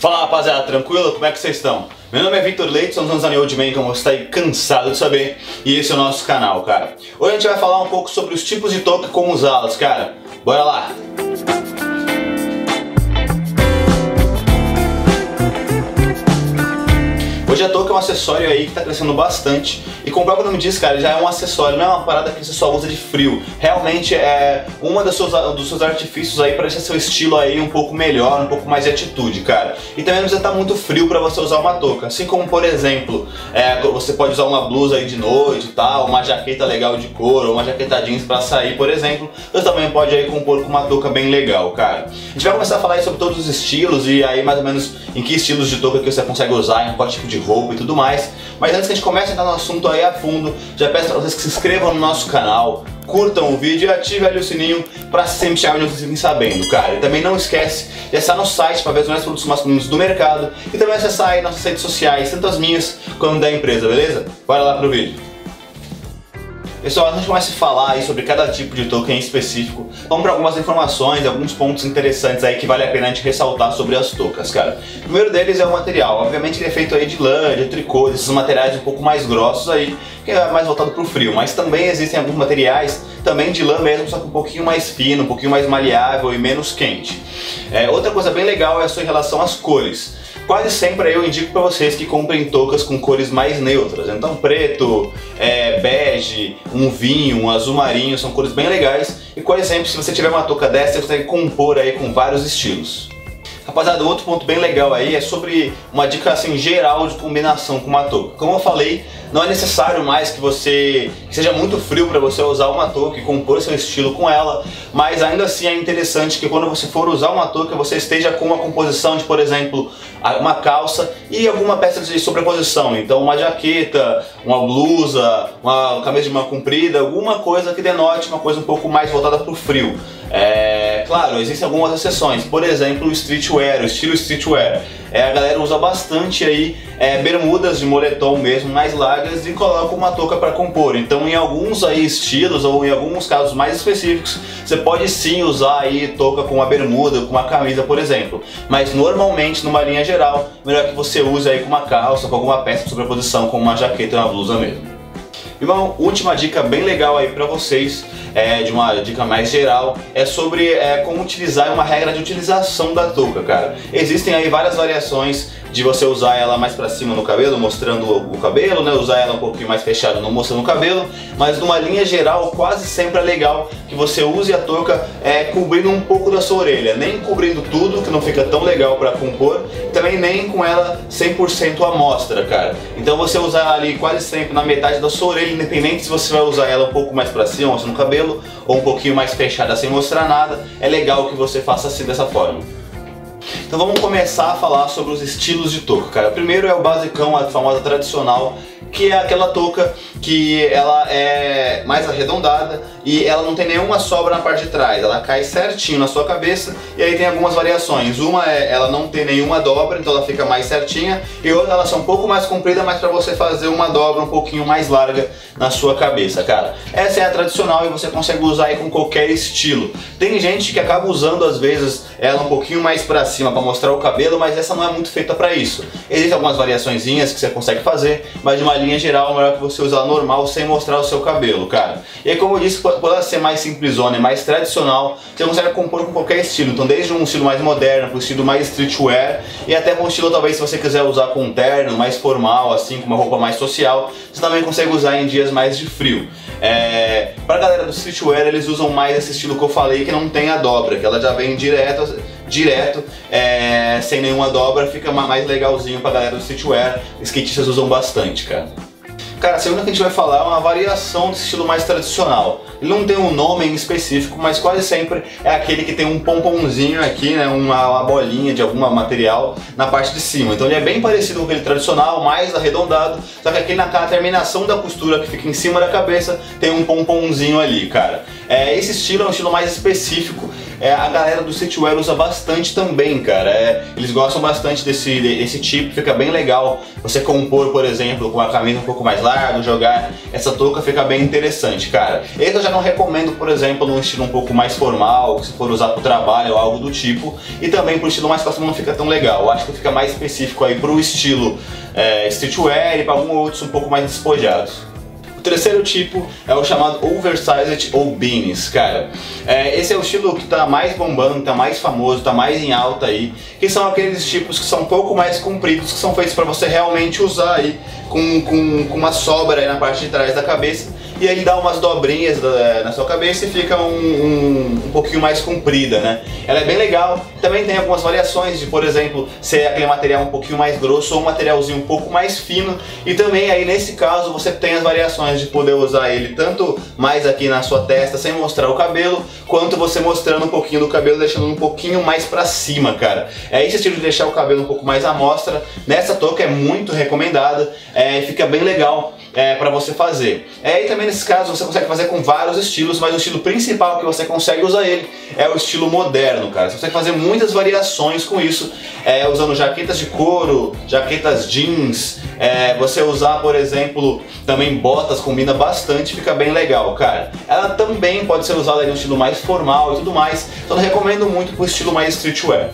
Fala rapaziada, tranquilo? Como é que vocês estão? Meu nome é Victor Leite, somos anos Old Man, como você está aí cansado de saber, e esse é o nosso canal, cara. Hoje a gente vai falar um pouco sobre os tipos de touca e como usá-las, cara. Bora lá! Hoje a touca é um acessório aí que está crescendo bastante e como o próprio nome diz, cara, já é um acessório, não é uma parada que você só usa de frio. Realmente é uma seus, dos seus artifícios aí para deixar seu estilo aí um pouco melhor, um pouco mais de atitude, cara. E também não precisa estar tá muito frio para você usar uma touca. Assim como, por exemplo, é, você pode usar uma blusa aí de noite e tal, uma jaqueta legal de couro, uma jaqueta jeans para sair, por exemplo. Você também pode aí compor com uma touca bem legal, cara. A gente vai começar a falar sobre todos os estilos e aí mais ou menos em que estilos de touca que você consegue usar, em qual tipo de roupa e tudo mais. Mas antes que a gente comece a entrar no assunto aí a fundo, já peço para vocês que se inscrevam no nosso canal, curtam o vídeo e ativem ali o sininho para sempre chegar onde vocês fiquem sabendo, cara. E também não esquece de acessar nosso site para ver os mais produtos masculinos do mercado e também acessar aí nossas redes sociais, tanto as minhas quanto da empresa, beleza? Bora lá pro vídeo. Pessoal, antes de começar a falar aí sobre cada tipo de token em específico, vamos para algumas informações, alguns pontos interessantes aí que vale a pena a gente ressaltar sobre as toucas, cara. O primeiro deles é o material. Obviamente ele é feito aí de lã, de tricô, esses materiais um pouco mais grossos aí, que é mais voltado para o frio. Mas também existem alguns materiais também de lã mesmo, só que um pouquinho mais fino, um pouquinho mais maleável e menos quente. É, outra coisa bem legal é a sua relação às cores. Quase sempre eu indico para vocês que comprem toucas com cores mais neutras. Então preto, é, bege, um vinho, um azul marinho, são cores bem legais. E quase sempre se você tiver uma touca dessa, você consegue compor aí com vários estilos. Rapaziada, outro ponto bem legal aí é sobre uma dica assim geral de combinação com uma touca. Como eu falei, não é necessário mais que você que seja muito frio para você usar uma touca e compor seu estilo com ela, mas ainda assim é interessante que quando você for usar uma touca você esteja com uma composição de, por exemplo, uma calça e alguma peça de sobreposição. Então uma jaqueta, uma blusa, uma camisa de manga comprida, alguma coisa que denote uma coisa um pouco mais voltada para o frio. É, claro, existem algumas exceções, por exemplo, o streetwear, o estilo streetwear. É, a galera usa bastante aí é, bermudas de moletom mesmo, mais largas e coloca uma touca para compor. Então, em alguns aí estilos ou em alguns casos mais específicos, você pode sim usar aí touca com uma bermuda, com uma camisa, por exemplo. Mas normalmente, numa linha geral, melhor que você use aí com uma calça, com alguma peça de sobreposição, como uma jaqueta ou uma blusa mesmo. E uma última dica bem legal aí para vocês é, de uma dica mais geral, é sobre é, como utilizar uma regra de utilização da touca, cara. Existem aí várias variações de você usar ela mais para cima no cabelo, mostrando o cabelo, né? Usar ela um pouquinho mais fechada, não mostrando o cabelo, mas numa linha geral, quase sempre é legal que você use a touca é, cobrindo um pouco da sua orelha, nem cobrindo tudo, que não fica tão legal para compor, também nem com ela 100% à mostra, cara. Então você usar ali quase sempre na metade da sua orelha, independente se você vai usar ela um pouco mais para cima, mostrando o cabelo, ou um pouquinho mais fechada sem mostrar nada, é legal que você faça assim dessa forma. Então vamos começar a falar sobre os estilos de touca, cara. Primeiro é o basicão, a famosa tradicional, que é aquela touca que ela é mais arredondada e ela não tem nenhuma sobra na parte de trás, ela cai certinho na sua cabeça e aí tem algumas variações. Uma é ela não tem nenhuma dobra, então ela fica mais certinha, e outra ela é um pouco mais comprida, mas para você fazer uma dobra um pouquinho mais larga na sua cabeça, cara. Essa é a tradicional e você consegue usar aí com qualquer estilo. Tem gente que acaba usando às vezes ela um pouquinho mais para cima para mostrar o cabelo, mas essa não é muito feita para isso. Existem algumas variaçõezinhas que você consegue fazer, mas de uma linha geral é melhor que você usar normal sem mostrar o seu cabelo, cara. E aí, como eu disse, pode ser mais simplesona e mais tradicional, você consegue compor com qualquer estilo. Então, desde um estilo mais moderno, para um estilo mais streetwear e até um estilo, talvez, se você quiser usar com um terno, mais formal, assim, com uma roupa mais social, você também consegue usar em dias mais de frio. É, pra galera do streetwear, eles usam mais esse estilo que eu falei, que não tem a dobra, que ela já vem direto, direto é, sem nenhuma dobra, fica mais legalzinho pra galera do streetwear. Skatistas usam bastante, cara. Cara, a segunda que a gente vai falar é uma variação desse estilo mais tradicional. Ele não tem um nome em específico, mas quase sempre é aquele que tem um pomponzinho aqui, né, uma, uma bolinha de algum material na parte de cima. Então ele é bem parecido com aquele tradicional, mais arredondado, só que aqui na terminação da costura que fica em cima da cabeça tem um pomponzinho ali, cara. É, esse estilo é um estilo mais específico é, a galera do streetwear usa bastante também, cara. É, eles gostam bastante desse, desse tipo, fica bem legal. Você compor, por exemplo, com uma camisa um pouco mais larga, jogar essa touca fica bem interessante, cara. Esse eu já não recomendo, por exemplo, num estilo um pouco mais formal, se for usar pro trabalho ou algo do tipo. E também pro estilo mais clássico não fica tão legal. Eu acho que fica mais específico aí pro estilo é, streetwear e para alguns outros um pouco mais despojados. O terceiro tipo é o chamado Oversized ou Beanies, cara. É, esse é o estilo que está mais bombando, está mais famoso, está mais em alta aí, que são aqueles tipos que são um pouco mais compridos, que são feitos para você realmente usar aí com, com, com uma sobra aí na parte de trás da cabeça e aí dá umas dobrinhas na sua cabeça e fica um, um, um, pouquinho mais comprida, né? Ela é bem legal, também tem algumas variações de, por exemplo, ser aquele material um pouquinho mais grosso ou um materialzinho um pouco mais fino e também aí nesse caso você tem as variações de poder usar ele tanto mais aqui na sua testa sem mostrar o cabelo, quanto você mostrando um pouquinho do cabelo, deixando um pouquinho mais pra cima, cara. É esse estilo de deixar o cabelo um pouco mais à mostra, nessa touca é muito recomendada, é, fica bem legal é, para você fazer. É, e também nesse caso você consegue fazer com vários estilos, mas o estilo principal que você consegue usar ele é o estilo moderno, cara. Você consegue fazer muitas variações com isso, é, usando jaquetas de couro, jaquetas jeans, é, você usar, por exemplo, também botas combina bastante, fica bem legal, cara. Ela também pode ser usada no estilo mais formal e tudo mais, então eu recomendo muito pro estilo mais streetwear.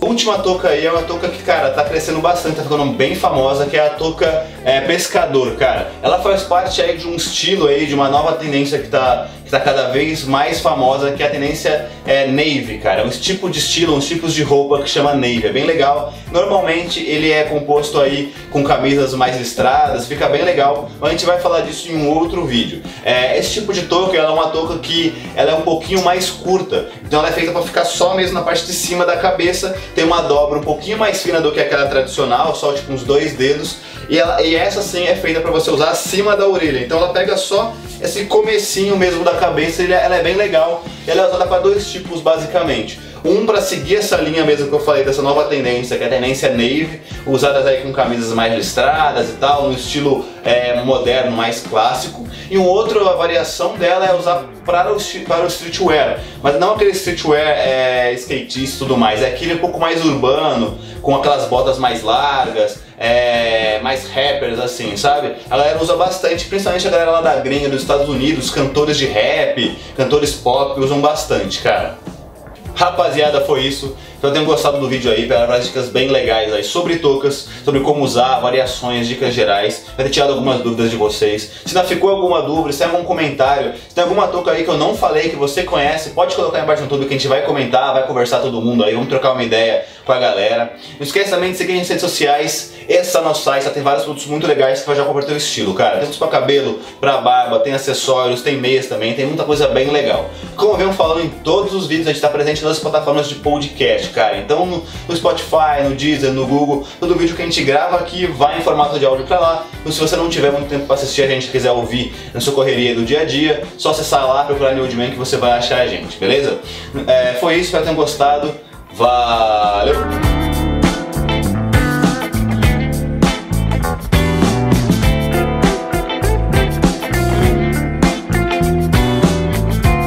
A última touca aí é uma touca que, cara, tá crescendo bastante, tá ficando bem famosa, que é a touca é, pescador, cara. Ela faz parte aí de um estilo aí, de uma nova tendência que tá está cada vez mais famosa, que a tendência é navy, cara. É um tipo de estilo, uns tipos de roupa que chama navy, é bem legal. Normalmente ele é composto aí com camisas mais listradas, fica bem legal. Mas a gente vai falar disso em um outro vídeo. É, esse tipo de touca, ela é uma touca que ela é um pouquinho mais curta, então ela é feita para ficar só mesmo na parte de cima da cabeça. Tem uma dobra um pouquinho mais fina do que aquela tradicional, só tipo uns dois dedos. E, ela, e essa sim é feita para você usar acima da orelha. Então ela pega só esse comecinho mesmo da cabeça, ela é bem legal. Ela é usada para dois tipos basicamente. Um para seguir essa linha mesmo que eu falei dessa nova tendência, que é a tendência navy, usadas aí com camisas mais listradas e tal, no estilo é, moderno, mais clássico. E um outro, a variação dela é usar para o, para o streetwear, mas não aquele streetwear é, skatista e tudo mais, é aquele um pouco mais urbano, com aquelas botas mais largas, é, mais rappers assim, sabe? A galera usa bastante, principalmente a galera lá da gringa dos Estados Unidos, cantores de rap, cantores pop usam bastante, cara. Rapaziada, foi isso. Espero tenham gostado do vídeo aí, pelas várias dicas bem legais aí sobre toucas, sobre como usar, variações, dicas gerais. Vai ter tirado algumas dúvidas de vocês. Se ainda ficou alguma dúvida, se tem algum comentário, se tem alguma touca aí que eu não falei, que você conhece, pode colocar aí embaixo no YouTube que a gente vai comentar, vai conversar todo mundo aí, vamos trocar uma ideia com a galera. Não esqueça também de seguir nas redes sociais. Esse é o nosso site, tem vários produtos muito legais que vai já comprar teu estilo, cara. Temos para cabelo, para barba, tem acessórios, tem meias também, tem muita coisa bem legal. Como eu falando em todos os vídeos, a gente está presente nas plataformas de podcast, cara. Então no, Spotify, no Deezer, no Google, todo vídeo que a gente grava aqui vai em formato de áudio para lá. Então se você não tiver muito tempo para assistir a gente, quiser ouvir na sua correria do dia a dia, só acessar lá, procurar New Man que você vai achar a gente, beleza? É, foi isso, espero que tenham gostado. Valeu!